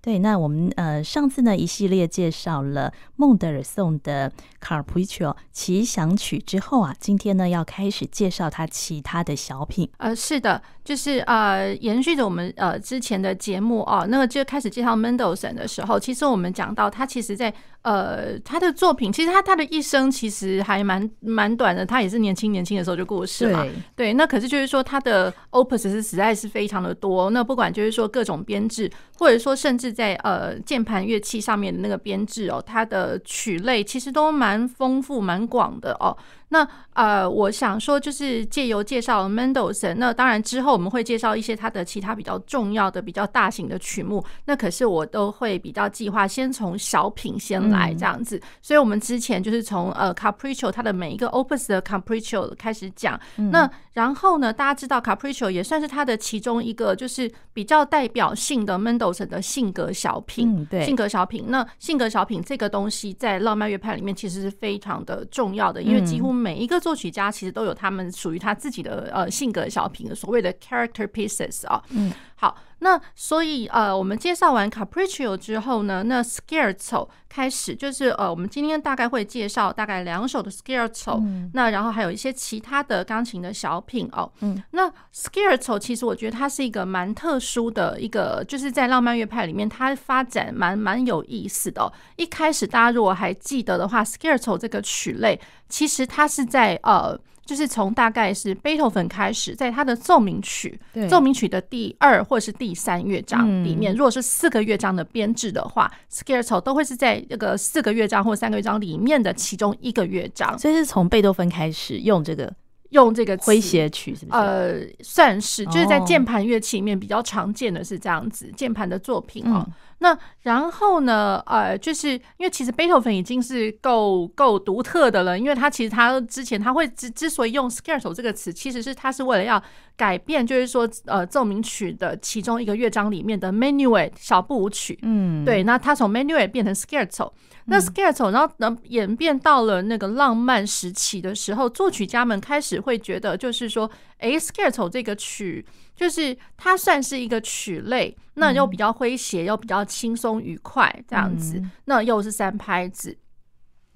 对，那我们呃上次呢一系列介绍了孟德尔颂的 Capriccio 奇想曲之后啊，今天呢要开始介绍他其他的小品。呃，是的，就是呃延续着我们呃之前的节目哦，那个就开始介绍 Mendelssohn 的时候，其实我们讲到他其实在呃他的作品，其实他他的一生其实还蛮蛮短的，他也是年轻年轻的时候就过世了。对，对，那可是就是说他的 Opus 是实在是非常的多，那不管就是说各种编制，或者说甚至是在呃键盘乐器上面的那个编制哦，它的曲类其实都蛮丰富、蛮广的哦。那呃，我想说，就是借由介绍 Mendelssohn，那当然之后我们会介绍一些他的其他比较重要的、比较大型的曲目。那可是我都会比较计划先从小品先来这样子。嗯、所以我们之前就是从呃 Capriccio 它的每一个 Opus 的 Capriccio 开始讲。嗯、那然后呢，大家知道 Capriccio 也算是他的其中一个，就是比较代表性的 Mendelssohn 的性格小品。嗯、对，性格小品。那性格小品这个东西在浪漫乐派里面其实是非常的重要的，因为几乎每一个作曲家其实都有他们属于他自己的呃性格小品，所谓的 character pieces 啊。嗯，好，那所以呃，我们介绍完 Capriccio 之后呢，那 Scherzo 开始就是呃，我们今天大概会介绍大概两首的 Scherzo，嗯，那然后还有一些其他的钢琴的小品哦。嗯，那 Scherzo 其实我觉得它是一个蛮特殊的一个，就是在浪漫乐派里面，它发展蛮蛮有意思的哦。一开始大家如果还记得的话，Scherzo 这个曲类。其实它是在呃，就是从大概是贝多芬开始，在他的奏鸣曲，奏鸣曲的第二或者是第三乐章里面，如果是四个乐章的编制的话，Scherzo 都会是在这个四个乐章或三个乐章里面的其中一个乐章。所以是从贝多芬开始用这个用这个诙谐曲，是不是？呃，算是，就是在键盘乐器里面比较常见的是这样子，键盘的作品哦。那然后呢？呃，就是因为其实贝多芬已经是够够独特的了，因为他其实他之前他会之之所以用 Scherzo 这个词，其实是他是为了要改变，就是说呃奏鸣曲的其中一个乐章里面的 Menuet 小步舞曲，嗯，对，那他从 Menuet 变成 Scherzo，那 Scherzo 然后能演变到了那个浪漫时期的时候，作曲家们开始会觉得，就是说，哎，Scherzo 这个曲。就是它算是一个曲类，那又比较诙谐，又比较轻松愉快这样子，那又是三拍子，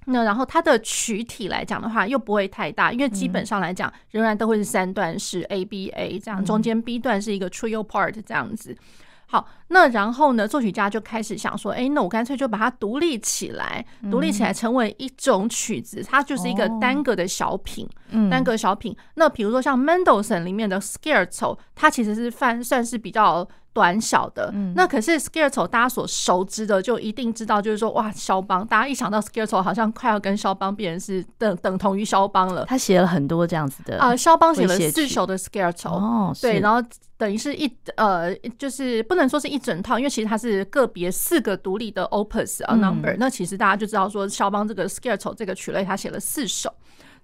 那然后它的曲体来讲的话，又不会太大，因为基本上来讲仍然都会是三段式 A B A 这样，中间 B 段是一个 trio part 这样子。好，那然后呢，作曲家就开始想说，哎，那我干脆就把它独立起来，独立起来成为一种曲子，它就是一个单个的小品，单个小品。那比如说像 Mendelssohn 里面的 Scherzo，它其实是算算是比较。短小的，嗯、那可是 Scherzo 大家所熟知的，就一定知道，就是说哇，肖邦，大家一想到 Scherzo 好像快要跟肖邦变成是等等同于肖邦了。他写了很多这样子的啊，肖邦写了四首的 Scherzo 哦，对，然后等于是一呃，就是不能说是一整套，因为其实它是个别四个独立的 Opus 啊 number，、嗯、那其实大家就知道说肖邦这个 Scherzo 这个曲类他写了四首。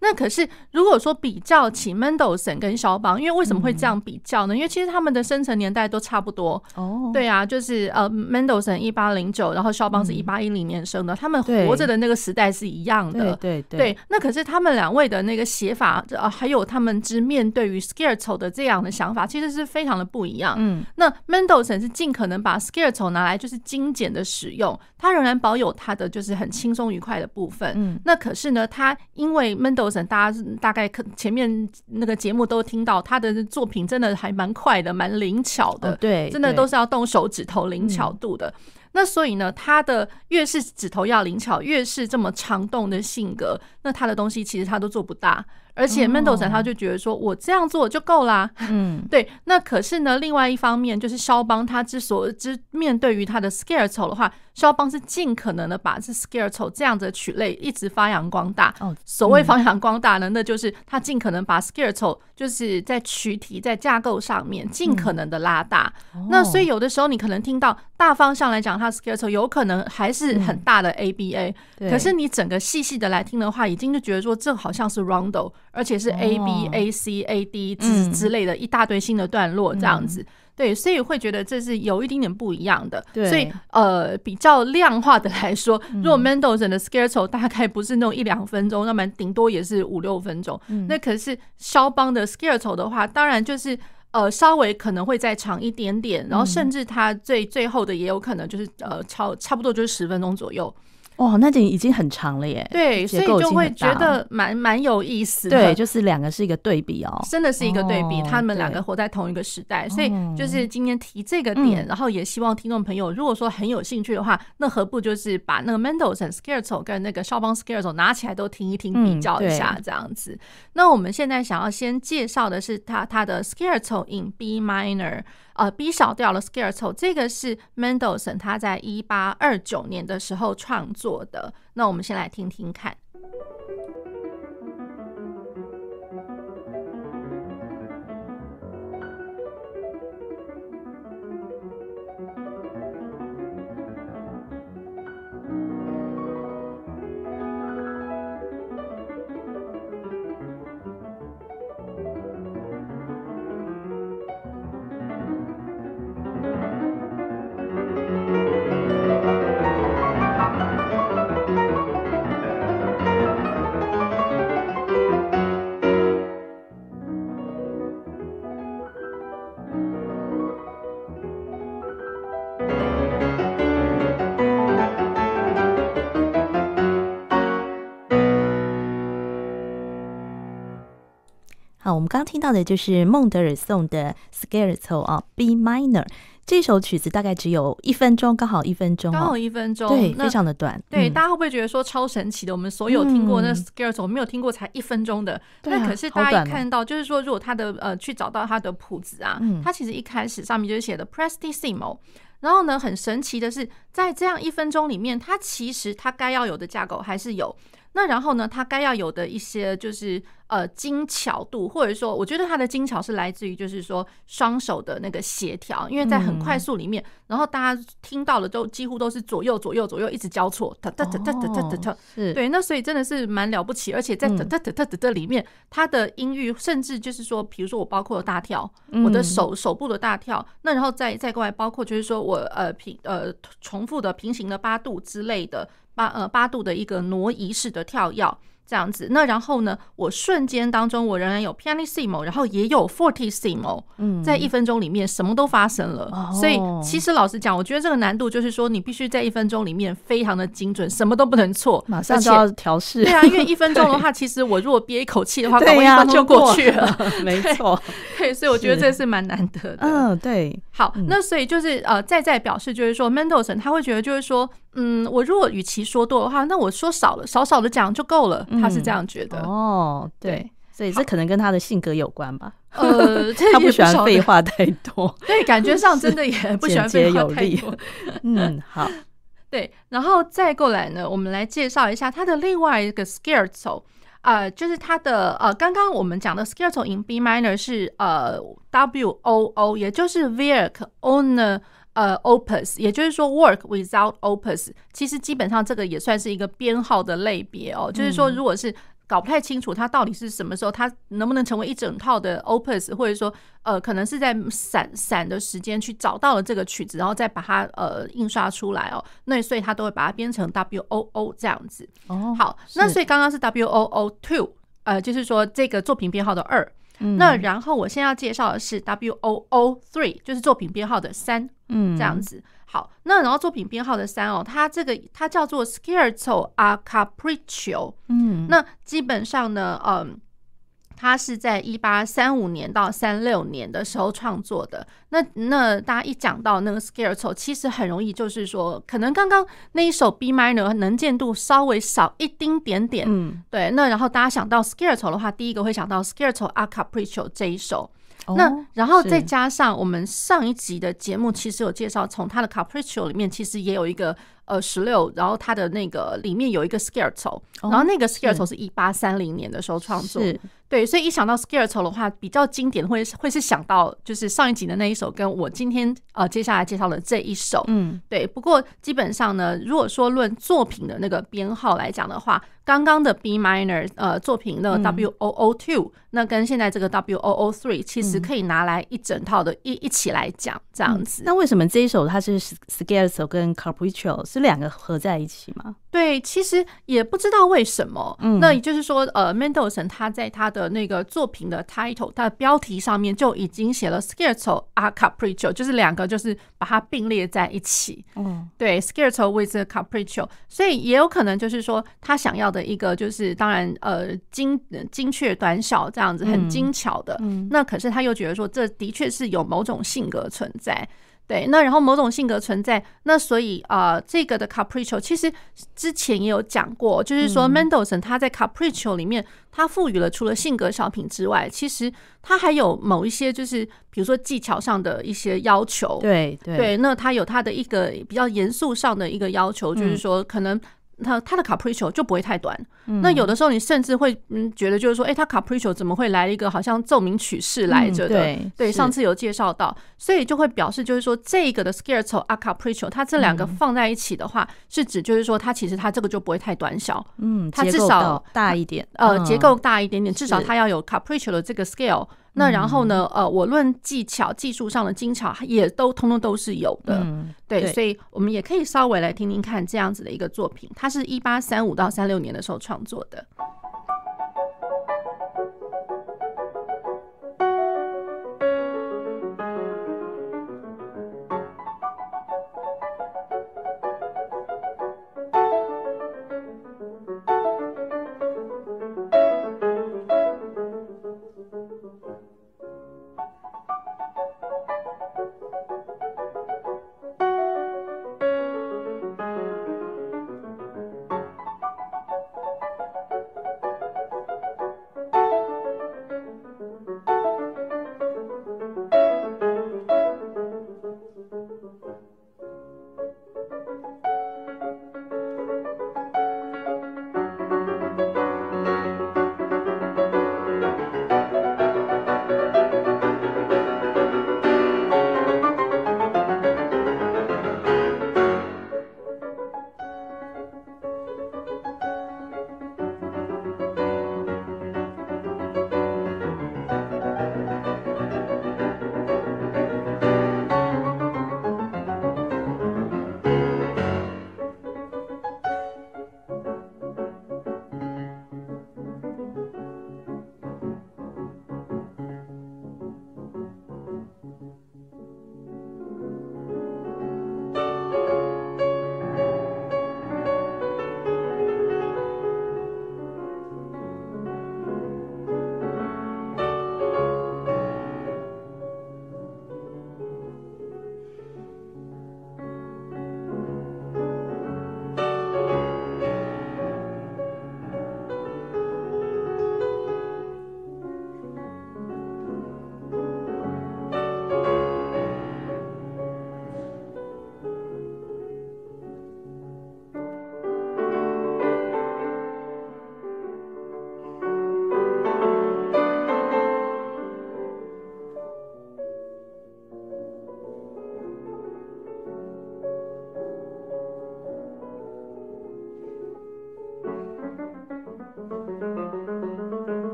那可是，如果说比较起 Mendelssohn 跟肖邦，因为为什么会这样比较呢？因为其实他们的生辰年代都差不多。哦，对啊，就是呃，Mendelssohn 一八零九，然后肖邦是一八一零年生的，他们活着的那个时代是一样的。对对对。那可是他们两位的那个写法，呃，还有他们之面对于 Scherzo 的这样的想法，其实是非常的不一样。嗯。那 Mendelssohn 是尽可能把 Scherzo 拿来就是精简的使用，他仍然保有他的就是很轻松愉快的部分。嗯。那可是呢，他因为 Mendelssohn 大家大概可前面那个节目都听到他的作品真的还蛮快的，蛮灵巧的，对，真的都是要动手指头灵巧度的。那所以呢，他的越是指头要灵巧，越是这么长动的性格，那他的东西其实他都做不大。而且 Mendelssohn 他就觉得说，我这样做就够啦。嗯，对。那可是呢，另外一方面就是肖邦他之所之面对于他的 Scherzo 的话，肖邦是尽可能的把这 Scherzo 这样的曲类一直发扬光大。哦，所谓发扬光大呢，那就是他尽可能把 Scherzo 就是在曲体在架构上面尽可能的拉大。那所以有的时候你可能听到大方向来讲，他 Scherzo 有可能还是很大的 ABA，可是你整个细细的来听的话，已经就觉得说这好像是 Rondo。而且是 A B A C A D 之之类的一大堆新的段落这样子，对，所以会觉得这是有一点点不一样的。对，所以呃，比较量化的来说，如果 Mendelssohn 的 Scherzo 大概不是那种一两分钟，那么顶多也是五六分钟。嗯、那可是肖邦的 Scherzo 的话，当然就是呃稍微可能会再长一点点，然后甚至它最最后的也有可能就是呃超差不多就是十分钟左右。哇，那就已经很长了耶！对，所以就会觉得蛮蛮有意思的。对，就是两个是一个对比哦，真的是一个对比。他们两个活在同一个时代，所以就是今天提这个点，然后也希望听众朋友如果说很有兴趣的话，那何不就是把那个 Mendelssohn Scherzo 跟那个肖邦 Scherzo 拿起来都听一听，比较一下这样子。那我们现在想要先介绍的是他他的 Scherzo in B minor。呃，B 小调的 Scherzo，这个是 Mendelssohn 他在一八二九年的时候创作的。那我们先来听听看。我们刚刚听到的就是孟德尔颂的 Scherzo 啊，B minor 这首曲子大概只有一分钟，刚好一分钟，刚好一分钟，对，非常的短。对，大家会不会觉得说超神奇的？我们所有听过那 Scherzo，没有听过才一分钟的。那可是大家一看到，就是说，如果他的呃去找到他的谱子啊，他其实一开始上面就是写的 Prestissimo，然后呢，很神奇的是，在这样一分钟里面，它其实它该要有的架构还是有。那然后呢，它该要有的一些就是呃精巧度，或者说，我觉得它的精巧是来自于就是说双手的那个协调，因为在很快速里面，然后大家听到了都几乎都是左右左右左右一直交错，哒哒哒哒哒哒哒，对，那所以真的是蛮了不起，而且在哒哒哒哒哒里面，它的音域甚至就是说，比如说我包括了大跳，我的手手部的大跳，那然后再再过来包括就是说我呃平呃重复的平行的八度之类的。八呃八度的一个挪移式的跳跃。这样子，那然后呢？我瞬间当中，我仍然有 pianissimo，然后也有 fortissimo，嗯，在一分钟里面什么都发生了。哦、所以其实老实讲，我觉得这个难度就是说，你必须在一分钟里面非常的精准，什么都不能错，马上就要调试。对啊，因为一分钟的话，其实我如果憋一口气的话，搞不好一分钟就过去了。没错，对，所以我觉得这是蛮难得的。嗯，对。好，那所以就是呃，再再表示就是说，Mendelssohn 他会觉得就是说，嗯，我如果与其说多的话，那我说少了，少少的讲就够了。他是这样觉得哦，对，所以这可能跟他的性格有关吧。呃，他不喜欢废话太多，对，感觉上真的也不喜欢废话太多。嗯，好，对，然后再过来呢，我们来介绍一下他的另外一个 Scherzo，呃，就是他的呃，刚刚我们讲的 Scherzo in B minor 是呃 W O O，也就是 Werk ohne 呃，opus，也就是说，work without opus，其实基本上这个也算是一个编号的类别哦。就是说，如果是搞不太清楚它到底是什么时候，它能不能成为一整套的 opus，或者说，呃，可能是在散散的时间去找到了这个曲子，然后再把它呃印刷出来哦。那所以它都会把它编成 W O O 这样子。哦，好，那所以刚刚是 W O O two，呃，就是说这个作品编号的二。那然后我现在要介绍的是 W O O three，就是作品编号的三，嗯，这样子。好，那然后作品编号的三哦，它这个它叫做 Scherzo a Capriccio，嗯，那基本上呢，嗯。他是在一八三五年到三六年的时候创作的。那那大家一讲到那个 Scherzo，其实很容易就是说，可能刚刚那一首 B minor 能见度稍微少一丁点点。嗯，对。那然后大家想到 Scherzo 的话，第一个会想到 Scherzo a Capriccio 这一首。那然后再加上我们上一集的节目，其实有介绍，从他的 Capriccio 里面其实也有一个呃十六，然后他的那个里面有一个 Scherzo，然后那个 Scherzo 是一八三零年的时候创作。对，所以一想到 scarecrow 的话，比较经典会会是想到就是上一集的那一首，跟我今天呃接下来介绍的这一首，嗯，对。不过基本上呢，如果说论作品的那个编号来讲的话，刚刚的 B minor 呃作品那个 W O O two，嗯，那跟现在这个 W O O three，其实可以拿来一整套的一一起来讲这样子，嗯。那为什么这一首它是 scarecrow 跟 Capriccio 是两个合在一起吗？对，其实也不知道为什么。嗯，那也就是说，呃，Mendelssohn 他在他的那个作品的 title，他的标题上面就已经写了 Scherzo a Capriccio，就是两个就是把它并列在一起。嗯，对，Scherzo with the Capriccio，所以也有可能就是说他想要的。一个就是当然呃精精确短小这样子很精巧的，嗯，那可是他又觉得说这的确是有某种性格存在，对，那然后某种性格存在，那所以啊，呃，这个的 Capriccio 其实之前也有讲过，就是说 Mendelssohn 他在 Capriccio 里面，他赋予了除了性格小品之外，其实他还有某一些就是比如说技巧上的一些要求，对对，对，那他有他的一个比较严肃上的一个要求，就是说可能。他他的 capriccio 就不会太短，嗯，那有的时候你甚至会嗯觉得就是说，哎，它 capriccio 怎么会来一个好像奏鸣曲式来着的？嗯、对，对，上次有介绍到，所以就会表示就是说，这个的 scherzo a capriccio，它这两个放在一起的话，嗯，是指就是说，它其实它这个就不会太短小，嗯，它至少大一点，呃，结构大一点点，至少它要有 capriccio 的这个 scale。那然后呢？呃，我论技巧、技术上的精巧，也都通通都是有的。嗯，对，所以我们也可以稍微来听听看这样子的一个作品。它是一八三五到三六年的时候创作的。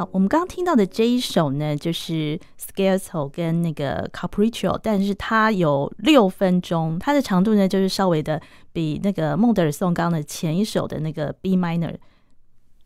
好，我们刚刚听到的这一首呢，就是 Scherzo 跟那个 Capriccio，但是它有六分钟，它的长度呢，就是稍微的比那个孟德尔颂刚的前一首的那个 B minor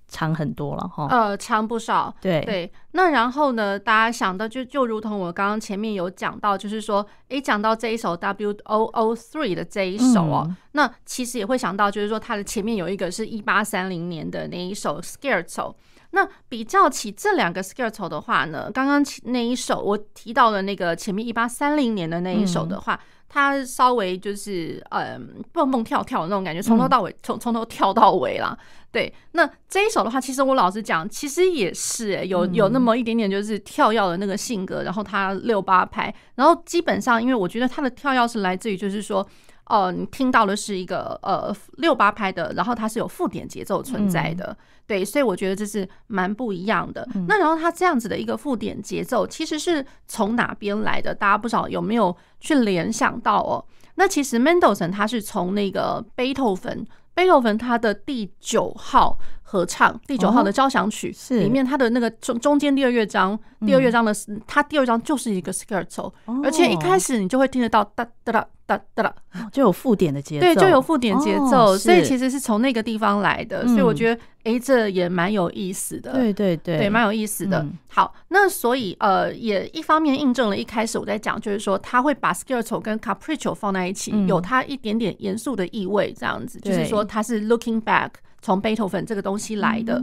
长很多了哈。呃，长不少。对对，那然后呢，大家想到就就如同我刚刚前面有讲到，就是说，诶，讲到这一首 W O O Three 的这一首哦，嗯、那其实也会想到，就是说它的前面有一个是一八三零年的那一首 Scherzo。那比较起这两个 Scherzo 的话呢，刚刚那一首我提到的那个前面一八三零年的那一首的话，嗯、它稍微就是嗯蹦蹦跳跳的那种感觉，从头到尾从从、嗯、头跳到尾啦。对，那这一首的话，其实我老实讲，其实也是、欸、有有那么一点点就是跳跃的那个性格，然后它六八拍，然后基本上因为我觉得它的跳跃是来自于就是说。哦、呃，你听到的是一个呃六八拍的，然后它是有附点节奏存在的，嗯、对，所以我觉得这是蛮不一样的。嗯、那然后它这样子的一个附点节奏，其实是从哪边来的？大家不知道有没有去联想到哦？那其实 Mendelssohn 他是从那个贝多芬，贝多芬他的第九号合唱，第九号的交响曲是。里面，它的那个中中间第二乐章，第二乐章的，它第二章就是一个 Scherzo，而且一开始你就会听得到哒哒哒。哒哒。哒，就有附点的节奏，对，就有附点节奏，所以其实是从那个地方来的，所以我觉得，哎，这也蛮有意思的，对对对，对，蛮有意思的。好，那所以呃，也一方面印证了一开始我在讲，就是说他会把 Scherzo 跟 Capriccio 放在一起，有它一点点严肃的意味，这样子，就是说他是 looking back 从贝多芬这个东西来的。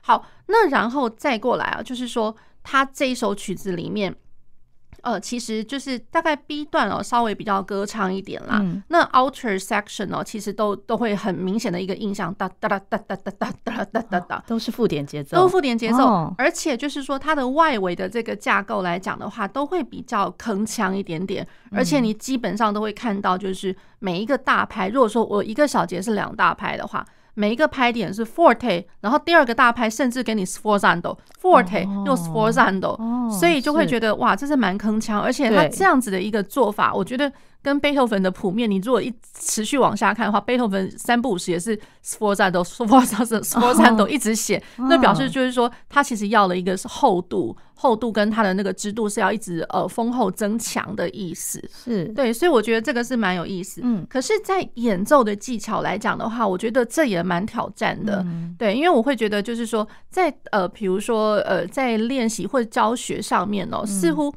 好，那然后再过来啊，就是说他这一首曲子里面。呃，其实就是大概 B 段哦，稍微比较歌唱一点啦。嗯、那 outer section 哦，其实都都会很明显的一个印象，哒哒哒哒哒哒哒哒哒哒哒，都是附点节奏，都附点节奏。哦、而且就是说，它的外围的这个架构来讲的话，都会比较铿锵一点点。而且你基本上都会看到，就是每一个大拍，如果说我一个小节是两大拍的话。每一个拍点是 forte，然后第二个大拍甚至给你 sforzando，forte 又 sforzando，所以就会觉得哇，这是蛮铿锵，而且他这样子的一个做法，我觉得。跟贝多芬的谱面，你如果一持续往下看的话，贝多芬三不五时也是 sforzando sforzando sforzando 一直写，那表示就是说，他其实要了一个是厚度，厚度跟他的那个支度是要一直呃丰厚增强的意思，是对，所以我觉得这个是蛮有意思。嗯，可是，在演奏的技巧来讲的话，我觉得这也蛮挑战的。对，因为我会觉得就是说，在呃，比如说呃，在练习或者教学上面哦，似乎。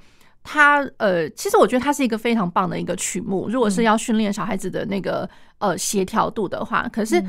它呃，其实我觉得它是一个非常棒的一个曲目。如果是要训练小孩子的那个呃协调度的话，可是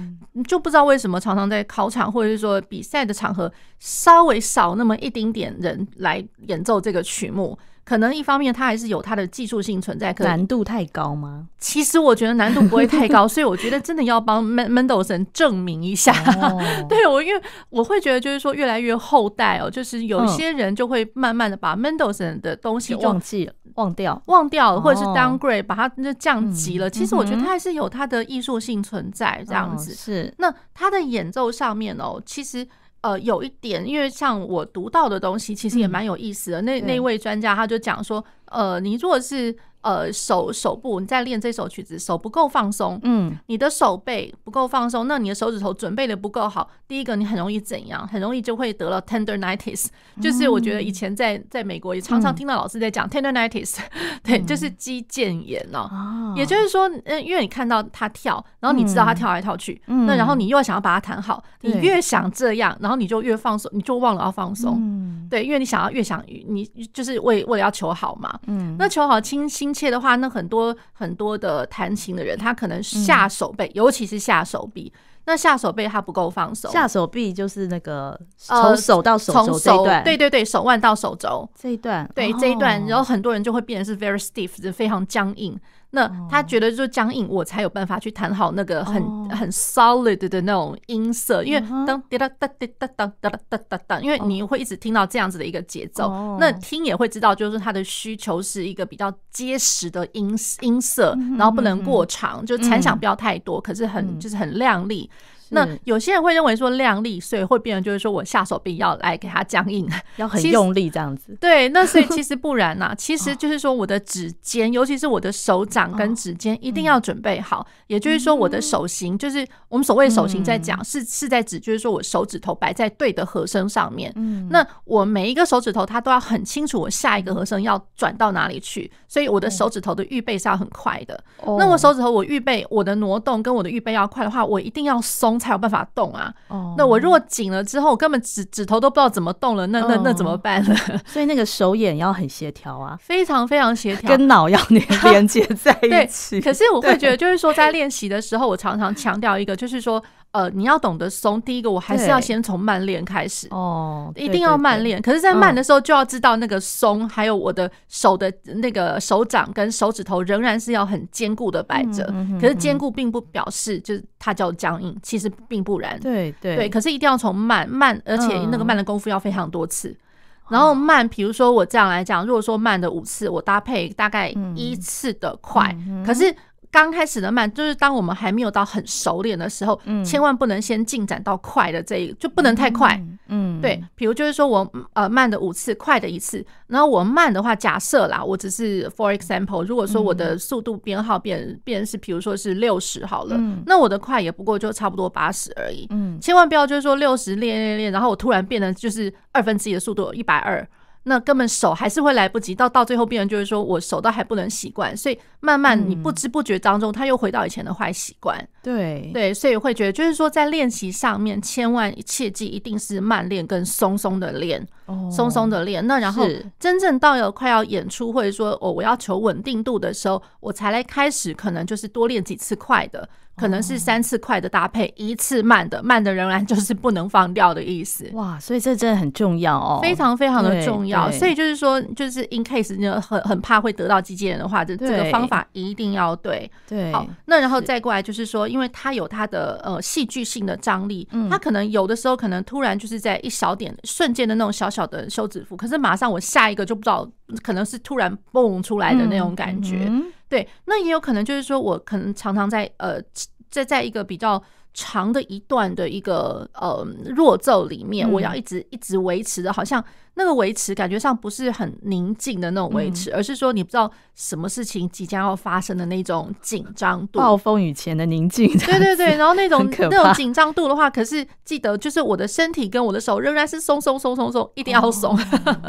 就不知道为什么常常在考场或者是说比赛的场合，稍微少那么一丁点人来演奏这个曲目。可能一方面它还是有它的技术性存在，可难度太高吗？其实我觉得难度不会太高，所以我觉得真的要帮 Mendelssohn 证明一下。Oh. 对我，因为我会觉得就是说越来越后代哦，就是有一些人就会慢慢的把 Mendelssohn 的东西忘记了、忘掉、忘掉了，或者是 downgrade，把它那降级了。其实我觉得它还是有它的艺术性存在，这样子。是，那他的演奏上面哦，其实。呃，有一点，因为像我读到的东西，其实也蛮有意思的。嗯、那那位专家他就讲说，呃，你如果是。呃，手手部你在练这首曲子，手不够放松，嗯，你的手背不够放松，那你的手指头准备的不够好。第一个，你很容易怎样？很容易就会得了 tendonitis，就是我觉得以前在在美国也常常听到老师在讲 tendonitis，对，就是肌腱炎哦。也就是说，嗯，因为你看到他跳，然后你知道他跳来跳去，那然后你又想要把它弹好，你越想这样，然后你就越放松，你就忘了要放松，对，因为你想要越想，你就是为为了要求好嘛，嗯，那求好轻轻。切的话，那很多很多的弹琴的人，他可能下手背，嗯、尤其是下手臂。那下手背他不够放手，下手臂就是那个从手到手肘这一段，对对对，手腕到手肘。这一段，对这一段，然后很多人就会变得是 very stiff，就非常僵硬。那他觉得就僵硬，我才有办法去弹好那个很很 solid 的那种音色，因为当滴答哒滴答哒哒哒哒哒，因为你会一直听到这样子的一个节奏，那听也会知道，就是他的需求是一个比较结实的音音色，然后不能过长，就残响不要太多，可是很就是很亮丽。那有些人会认为说量力，所以会变成就是说我下手臂要来给它僵硬，要很用力这样子。对，那所以 其实不然呐，其实就是说我的指尖，尤其是我的手掌跟指尖一定要准备好，也就是说我的手型型，就是我们所谓手型在讲，是是在指就是说我手指头摆在对的和声上面。嗯，那我每一个手指头它都要很清楚我下一个和声要转到哪里去，所以我的手指头的预备是要很快的。那我手指头我预备我的挪动跟我的预备要快的话，我一定要松才有办法动啊。哦，那我如果紧了之后，我根本指指头都不知道怎么动了，那那那怎么办呢？所以那个手眼要很协调啊，非常非常协调，跟脑要连连接在一起。可是我会觉得，就是说在练习的时候，我常常强调一个，就是说。呃，你要懂得松。第一个，我还是要先从慢练开始哦，一定要慢练。可是，在慢的时候，就要知道那个松，还有我的手的那个手掌跟手指头仍然是要很坚固的摆着。可是，坚固并不表示就是它叫僵硬，其实并不然。对对对，可是一定要从慢慢，而且那个慢的功夫要非常多次。然后慢，比如说我这样来讲，如果说慢的五次，我搭配大概一次的快，可是。刚开始的慢，就是当我们还没有到很熟练的时候，嗯，千万不能先进展到快的这一，就不能太快，嗯，嗯。对。比如就是说我呃慢的五次，快的一次，然后我慢的话，假设啦，我只是 for example，如果说我的速度编号变变是，比如说是六十好了，嗯，那我的快也不过就差不多八十而已，嗯，千万不要就是说六十练练练，然后我突然变得就是二分之一的速度，一百二。那根本手还是会来不及，到到最后病人就是说我手都还不能习惯，所以慢慢你不知不觉当中，他又回到以前的坏习惯。对对，所以会觉得就是说在练习上面，千万切记一定是慢练跟松松的练，松松的练。那然后真正到有快要演出或者说哦我要求稳定度的时候，我才来开始，可能就是多练几次快的。可能是三次快的搭配，一次慢的，慢的仍然就是 不能放掉的意思。哇，所以这真的很重要哦，非常非常的重要。所以就是说，就是 in case 你很很怕会得到机器人的话，这这个方法一定要对。对，好，那然后再过来就是说，因为它有它的呃戏剧性的张力，它可能有的时候可能突然就是在一小点瞬间的那种小小的休止符，可是马上我下一个就不知道，可能是突然蹦出来的那种感觉。对，那也有可能就是说，我可能常常在呃，在在一个比较长的一段的一个呃弱奏里面，我要一直一直维持的，好像。那个维持感觉上不是很宁静的那种维持，而是说你不知道什么事情即将要发生的那种紧张度，暴风雨前的宁静。对对对，然后那种那种紧张度的话，可是记得就是我的身体跟我的手仍然是松松松松松，一定要松。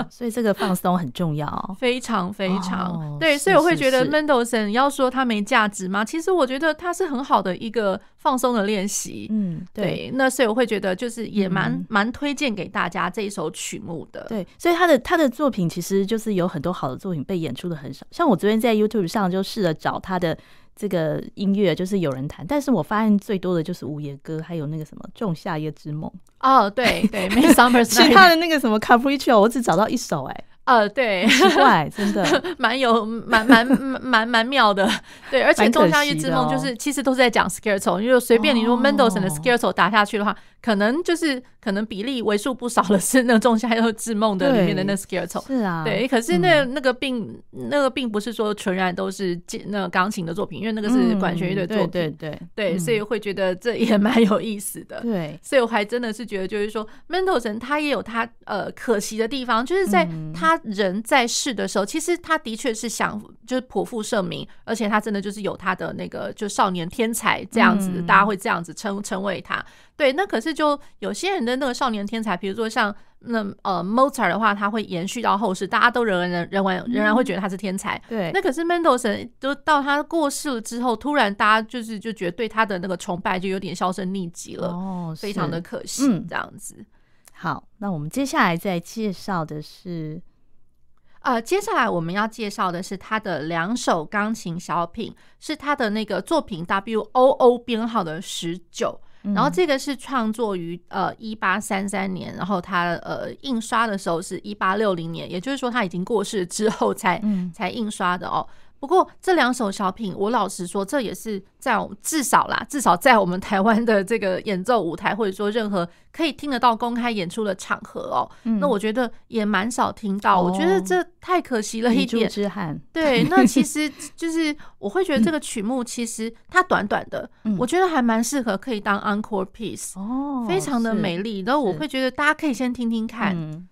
所以这个放松很重要，非常非常对。所以我会觉得 Mendelssohn 要说他没价值吗？其实我觉得他是很好的一个放松的练习。嗯，对。那所以我会觉得就是也蛮蛮推荐给大家这一首曲目的。对，所以他的他的作品其实就是有很多好的作品被演出的很少。像我昨天在 YouTube 上就试着找他的这个音乐，就是有人弹，但是我发现最多的就是《午夜歌》，还有那个什么《仲夏夜之梦》。哦，对对，Midsummer。其他的那个什么 Capriccio，我只找到一首哎。呃，对，奇怪，真的。蛮有蛮蛮蛮蛮妙的，对，而且《仲夏夜之梦》就是其实都是在讲 scarecrow，因为随便你说 Mendelssohn 的 scarecrow 打下去的话，可能就是可能比例为数不少的是那《仲夏夜之梦》的里面的那 Scherzo，是啊，对，可是那那个并那个并不是说纯然都是那个钢琴的作品，因为那个是管弦乐的作品，对对对，所以会觉得这也蛮有意思的，对，所以我还真的是觉得就是说 Mendelssohn 他也有他呃可惜的地方，就是在他。人在世的时候，其实他的确是想就是颇负盛名，而且他真的就是有他的那个就少年天才这样子，大家会这样子称称谓他。对，那可是就有些人的那个少年天才，比如说像那呃 Mozart 的话，他会延续到后世，大家都仍然仍然仍然会觉得他是天才。对，那可是 Mendelssohn 就到他过世了之后，突然大家就是就觉得对他的那个崇拜就有点销声匿迹了，哦，非常的可惜这样子。好，那我们接下来再介绍的是。呃，接下来我们要介绍的是他的两首钢琴小品，是他的那个作品 W O O 编号的十九，然后这个是创作于呃一八三三年，然后他呃印刷的时候是一八六零年，也就是说他已经过世之后才才印刷的哦。不过这两首小品，我老实说，这也是在我至少啦，至少在我们台湾的这个演奏舞台，或者说任何可以听得到公开演出的场合哦，嗯、那我觉得也蛮少听到。哦、我觉得这太可惜了一点。之憾。对，那其实就是我会觉得这个曲目其实它短短的，嗯、我觉得还蛮适合可以当 encore piece 哦，非常的美丽。然后我会觉得大家可以先听听看。嗯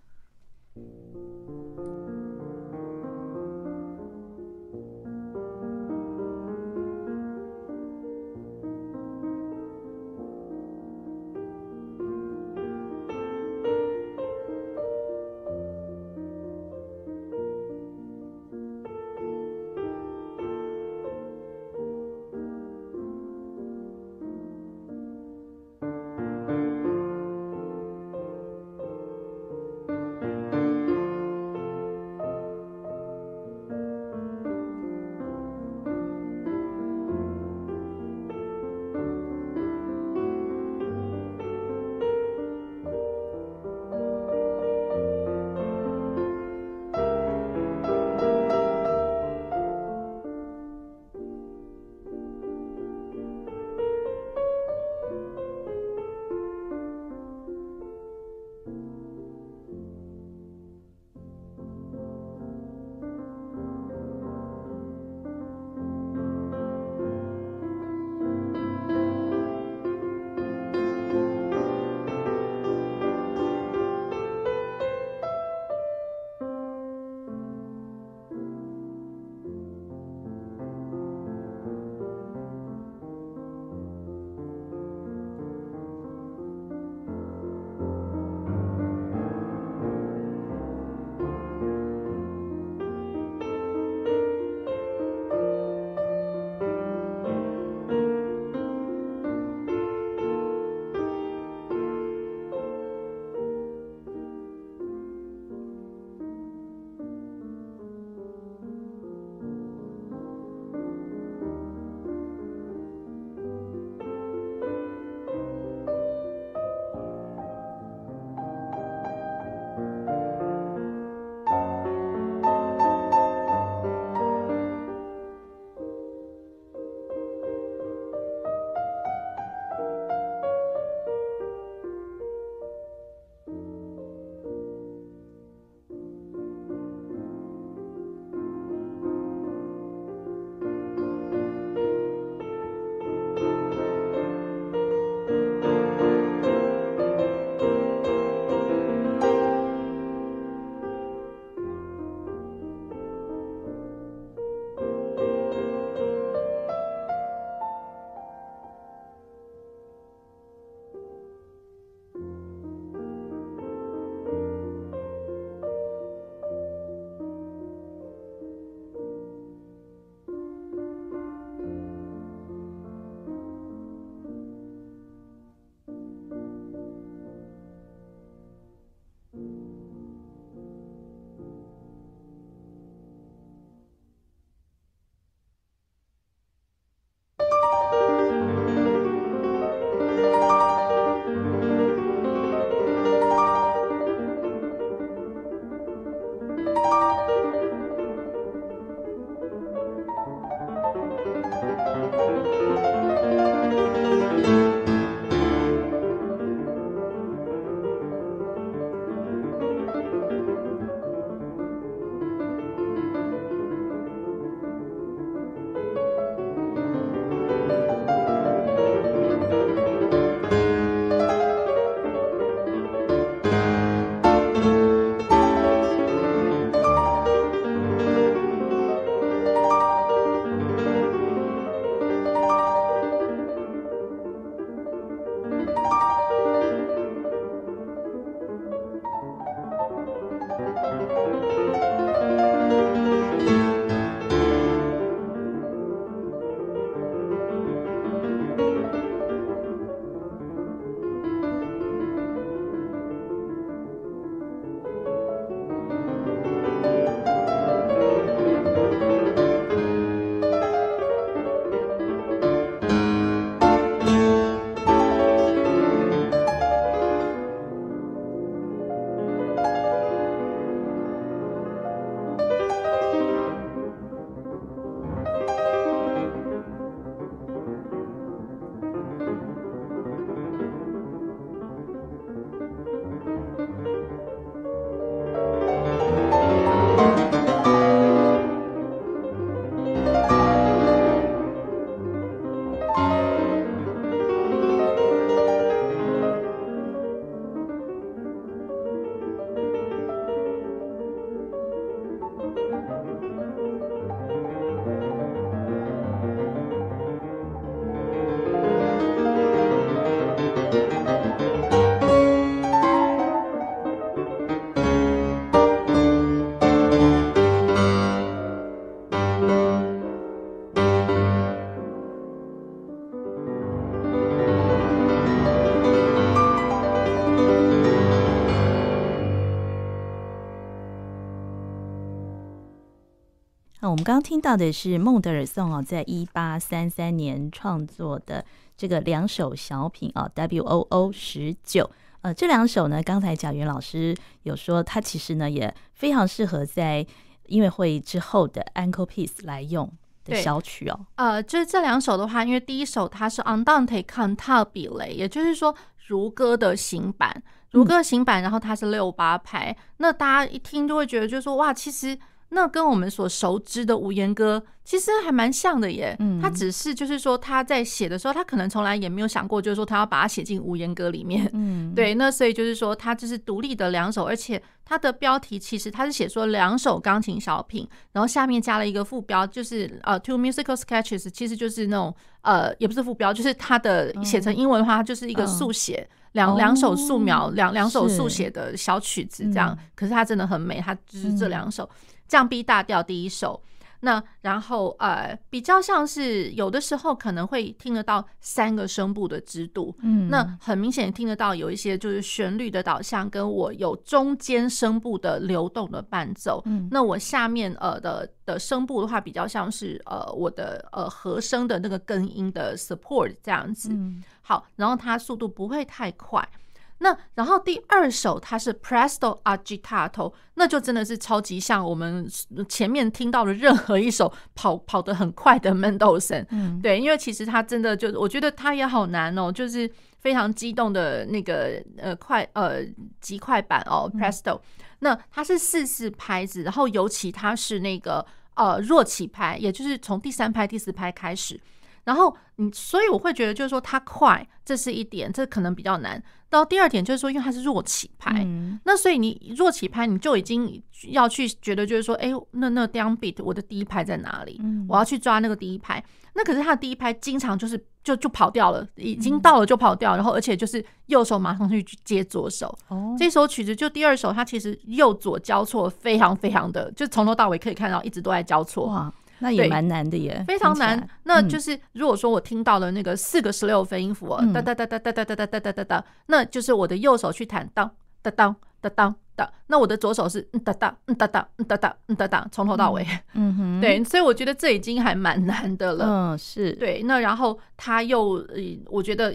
刚刚听到的是孟德尔颂哦，在一八三三年创作的这个两首小品啊，W O O 十九。呃，这两首呢，刚才贾云老师有说，它其实呢也非常适合在音乐会之后的 encore piece 来用的小曲哦。呃，就是这两首的话，因为第一首它是 Andante cantabile，也就是说如歌的行版，如歌行版，然后它是六八拍，那大家一听就会觉得，就是说哇，其实。那跟我们所熟知的无言歌其实还蛮像的耶。嗯，他只是就是说他在写的时候，他可能从来也没有想过，就是说他要把它写进无言歌里面。嗯，对。那所以就是说，他就是独立的两首，而且他的标题其实他是写说两首钢琴小品，然后下面加了一个副标，就是呃，two musical sketches，其实就是那种呃，也不是副标，就是他的写成英文的话，它就是一个速写两两首素描两两首速写的小曲子这样。可是它真的很美，它就是这两首。降 B 大调第一首，那然后呃比较像是有的时候可能会听得到三个声部的支度，嗯，那很明显听得到有一些就是旋律的导向，跟我有中间声部的流动的伴奏，嗯，那我下面呃的的声部的话比较像是呃我的呃和声的那个根音的 support 这样子，嗯，好，然后它速度不会太快。那然后第二首它是 Presto agitato，那就真的是超级像我们前面听到的任何一首跑跑得很快的 Mendelssohn，嗯，对，因为其实它真的就我觉得它也好难哦，就是非常激动的那个呃快呃极快版哦 Presto，那它是四四拍子，然后尤其它是那个呃弱起拍，也就是从第三拍第四拍开始。然后你，所以我会觉得就是说它快，这是一点，这可能比较难。到第二点就是说，因为它是弱起拍，嗯、那所以你弱起拍，你就已经要去觉得就是说，哎，那那 down beat 我的第一拍在哪里？嗯、我要去抓那个第一拍。那可是他的第一拍经常就是就就跑掉了，已经到了就跑掉，然后而且就是右手马上去接左手。哦，这首曲子就第二首，它其实右左交错非常非常的，就从头到尾可以看到一直都在交错。哇。那也蛮难的耶，非常难。那就是如果说我听到了那个四个十六分音符，哒哒哒哒哒哒哒哒哒哒哒哒，那就是我的右手去弹当哒当哒当哒，那我的左手是哒哒哒哒哒哒哒哒，从头到尾。嗯哼，对，所以我觉得这已经还蛮难的了。嗯，是对。那然后他又，我觉得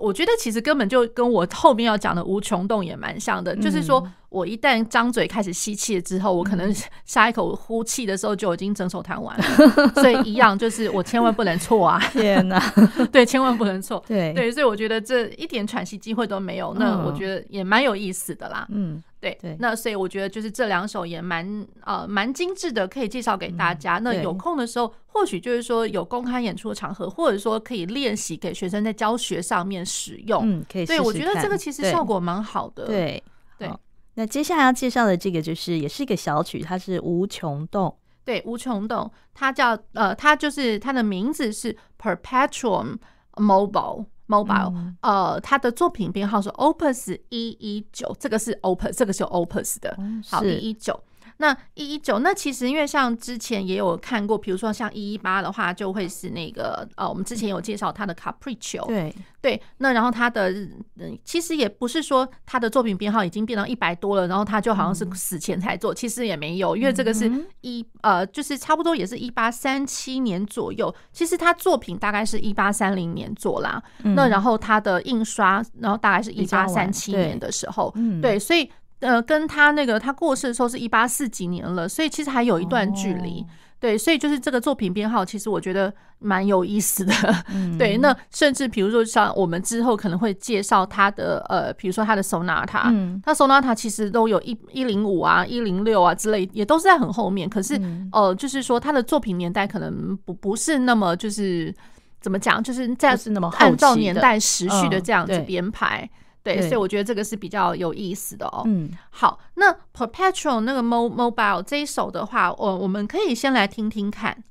我觉得其实根本就跟我后面要讲的无穷动也蛮像的，就是说。我一旦张嘴开始吸气了之后，我可能下一口呼气的时候就已经整首弹完了，所以一样就是我千万不能错啊！天哪，对，千万不能错。对对，所以我觉得这一点喘息机会都没有，那我觉得也蛮有意思的啦。嗯，对对。那所以我觉得就是这两首也蛮呃蛮精致的，可以介绍给大家。那有空的时候，或许就是说有公开演出的场合，或者说可以练习给学生在教学上面使用。嗯，可以。对，我觉得这个其实效果蛮好的。对对。那接下来要介绍的这个就是也是一个小曲，它是无穷动。对，无穷动，它叫呃，它就是它的名字是 Perpetuum Mobile Mobile，嗯。呃，他的作品编号是 Opus 一一九，这个是 Opus，这个是有 Opus 的。嗯、好，一一九。那一一九，那其实因为像之前也有看过，比如说像一一八的话，就会是那个呃，我们之前有介绍他的 Capriccio。对对，那然后他的嗯，其实也不是说他的作品编号已经变到一百多了，然后他就好像是死前才做，其实也没有，因为这个是一呃，就是差不多也是一八三七年左右，其实他作品大概是一八三零年做啦。那然后他的印刷，然后大概是一八三七年的时候，对，所以。呃，跟他那个他过世的时候是一八四几年了，所以其实还有一段距离。Oh. 对，所以就是这个作品编号，其实我觉得蛮有意思的。嗯、对，那甚至比如说像我们之后可能会介绍他的呃，比如说他的 Sonata，嗯，他 Sonata 其实都有一一零五啊、一零六啊之类，也都是在很后面。可是呃，就是说他的作品年代可能不不是那么就是怎么讲，就是在按照年代时序的这样子编排。对，所以我觉得这个是比较有意思的哦。嗯，好，那 Perpetual 那个 Mo Mobile 这一首的话，我我们可以先来听听看。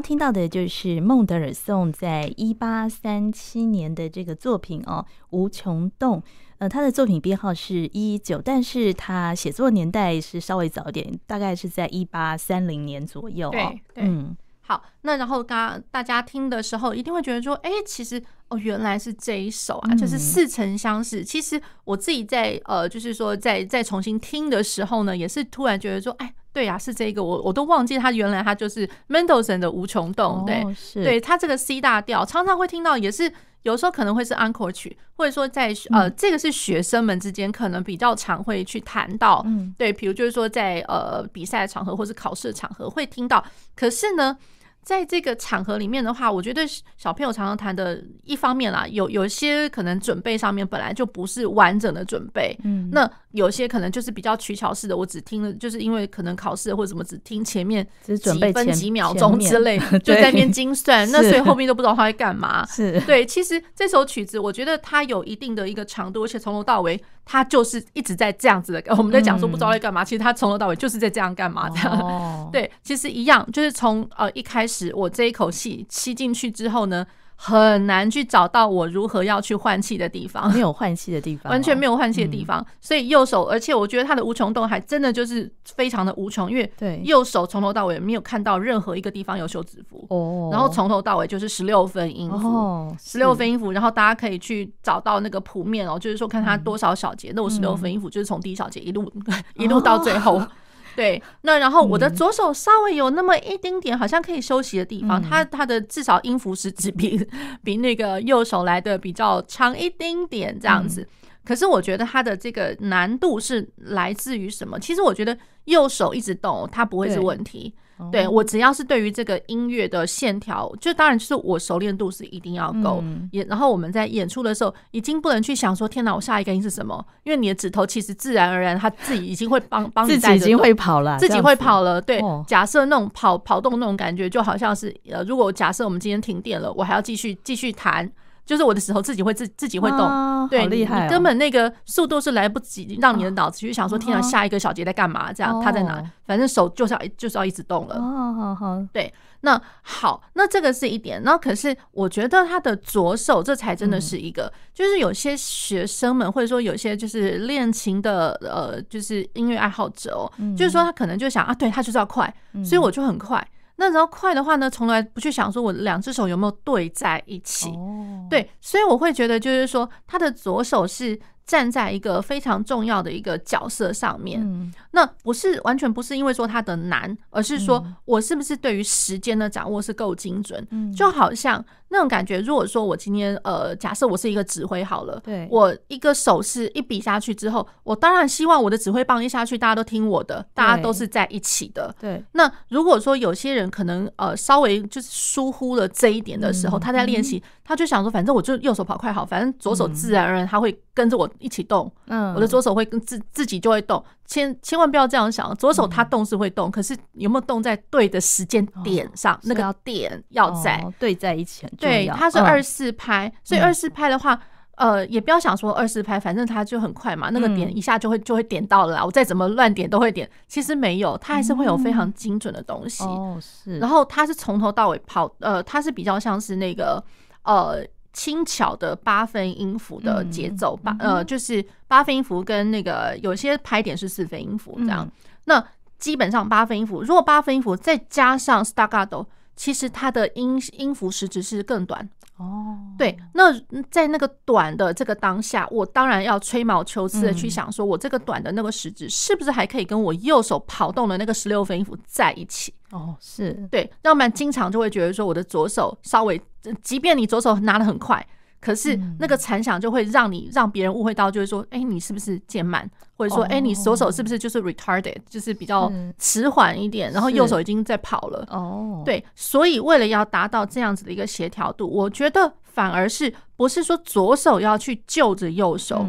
听到的就是孟德尔颂在一八三七年的这个作品哦，《无穷动》。呃，他的作品编号是一一九，但是他写作年代是稍微早一点，大概是在一八三零年左右哦。对，对嗯。好，那然后刚刚大家听的时候，一定会觉得说，哎，其实哦，原来是这一首啊，就是似曾相识。其实我自己在呃，就是说在在重新听的时候呢，也是突然觉得说，哎，对呀，是这个，我我都忘记他原来他就是 Mendelssohn 的无穷动，对，对他这个 C 大调，常常会听到，也是有时候可能会是安可曲，或者说在呃，这个是学生们之间可能比较常会去谈到，对，比如就是说在呃比赛的场合或是考试的场合会听到，可是呢。在这个场合里面的话，我觉得小朋友常常谈的，一方面啦，有有些可能准备上面本来就不是完整的准备，嗯，那有些可能就是比较取巧式的，我只听了，就是因为可能考试或者什么，只听前面几分几秒钟之类，就在那边精算，那所以后面都不知道他在干嘛。是对，其实这首曲子，我觉得它有一定的一个长度，而且从头到尾。它就是一直在这样子的，我们在讲说不知道在干嘛，其实它从头到尾就是在这样干嘛这样。对，其实一样，就是从呃一开始我这一口气吸进去之后呢。很难去找到我如何要去换气的地方，没有换气的地方，完全没有换气的地方。所以右手，而且我觉得他的无穷动还真的就是非常的无穷，因为对。右手从头到尾没有看到任何一个地方有休止符哦，然后从头到尾就是十六分音符，十六分音符，然后大家可以去找到那个谱面哦，就是说看它多少小节，那我十六分音符就是从第一小节一路 一路到最后。对，那然后我的左手稍微有那么一丁点好像可以休息的地方，它它的至少音符是指比比那个右手来的比较长一丁点这样子。可是我觉得它的这个难度是来自于什么？其实我觉得右手一直动，它不会是问题。对，我只要是对于这个音乐的线条，就当然就是我熟练度是一定要够。也然后我们在演出的时候，已经不能去想说天哪，我下一个音是什么？因为你的指头其实自然而然，他自己已经会帮帮自己已经会跑了，自己会跑了。对，假设那种跑跑动那种感觉，就好像是呃，如果假设我们今天停电了，我还要继续继续弹。就是我的时候自己会自自己会动，啊、对，厉害、哦，你根本那个速度是来不及让你的脑子去想说，天啊，下一个小节在干嘛？这样他在哪？反正手就是要就是要一直动了。哦，好好，对，那好，那这个是一点。那可是我觉得他的左手这才真的是一个，嗯、就是有些学生们或者说有些就是练琴的呃，就是音乐爱好者哦，嗯、就是说他可能就想啊，对他就是要快，所以我就很快。那然后快的话呢，从来不去想说我两只手有没有对在一起，对，所以我会觉得就是说他的左手是。站在一个非常重要的一个角色上面，嗯、那不是完全不是因为说他的难，而是说我是不是对于时间的掌握是够精准，嗯、就好像那种感觉。如果说我今天呃，假设我是一个指挥好了，对，我一个手势一比下去之后，我当然希望我的指挥棒一下去，大家都听我的，大家都是在一起的。对，那如果说有些人可能呃稍微就是疏忽了这一点的时候，嗯、他在练习。他就想说，反正我就右手跑快好，反正左手自然而然他会跟着我一起动。嗯，我的左手会跟自自己就会动。千千万不要这样想，左手他动是会动，可是有没有动在对的时间点上？那个点要在对在一起。对，它是二四拍，所以二四拍的话，呃，也不要想说二四拍，反正它就很快嘛，那个点一下就会就会点到了啦。我再怎么乱点都会点。其实没有，它还是会有非常精准的东西。哦，是。然后它是从头到尾跑，呃，它是比较像是那个。呃，轻巧的八分音符的节奏，八、嗯、呃，就是八分音符跟那个有些拍点是四分音符这样。嗯、那基本上八分音符，如果八分音符再加上 staccato，其实它的音音符时值是更短。哦，对，那在那个短的这个当下，我当然要吹毛求疵的去想，说我这个短的那个时值是不是还可以跟我右手跑动的那个十六分音符在一起？哦，是对，要不然经常就会觉得说我的左手稍微，即便你左手拿的很快。可是那个残响就会让你让别人误会到，就是说，哎，你是不是渐慢，或者说，哎，你左手是不是就是 retarded，就是比较迟缓一点，然后右手已经在跑了。哦，对，所以为了要达到这样子的一个协调度，我觉得反而是不是说左手要去救着右手，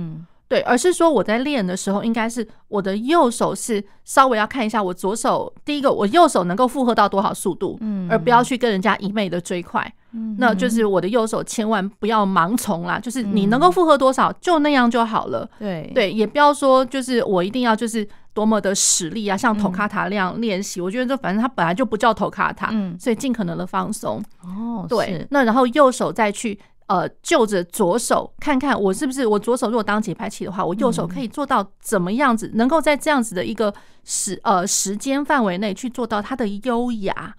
对，而是说我在练的时候，应该是我的右手是稍微要看一下我左手，第一个我右手能够负荷到多少速度，嗯，而不要去跟人家一昧的追快，嗯，那就是我的右手千万不要盲从啦，就是你能够负荷多少就那样就好了，对。对，也不要说就是我一定要就是多么的使力啊，像头卡塔那样练习，我觉得这反正它本来就不叫头卡塔，嗯，所以尽可能的放松，哦，对，那然后右手再去。呃，就着左手看看我是不是我左手如果当节拍器的话，我右手可以做到怎么样子，能够在这样子的一个时呃时间范围内去做到它的优雅。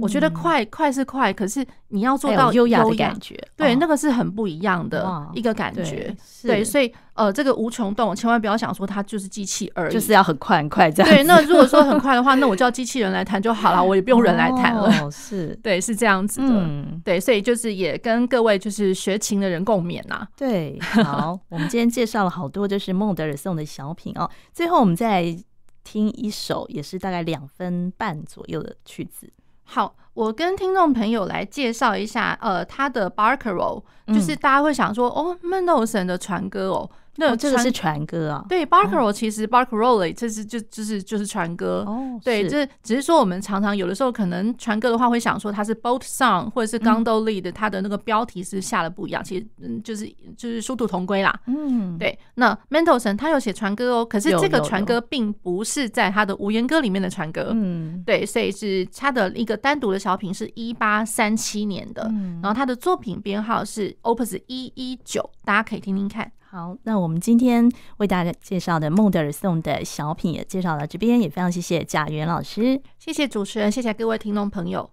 我觉得快快是快，可是你要做到优雅的感觉，对，那个是很不一样的一个感觉。对，所以呃，这个无穷动千万不要想说它就是机器而已，就是要很快很快这样。对，那如果说很快的话，那我叫机器人来弹就好了，我也不用人来弹了。是，对，是这样子的。对，所以就是也跟各位就是学琴的人共勉呐。对，好，我们今天介绍了好多就是孟德尔颂的小品哦，最后我们再来听一首也是大概两分半左右的曲子。好，我跟听众朋友来介绍一下，呃，他的 Barcarolle，就是大家会想说，哦，Mendelssohn 的船歌哦。那这个是传歌啊？对，Barcarolle 其实 Barcarolle 这是就就是就是传歌。哦，对，这只是说我们常常有的时候可能传歌的话会想说它是 Boat Song 或者是 Gondolied，它的那个标题是下的不一样。其实嗯，就是就是殊途同归啦。嗯，对。那 Mendelssohn 他有写传歌哦，可是这个传歌并不是在他的无言歌里面的传歌。嗯，对，所以是他的一个单独的小品，是一八三七年的。然后他的作品编号是 Opus 一一九，大家可以听听看。好，那我们今天为大家介绍的孟德尔颂的小品也介绍到这边，也非常谢谢贾元老师，谢谢主持人，谢谢各位听众朋友。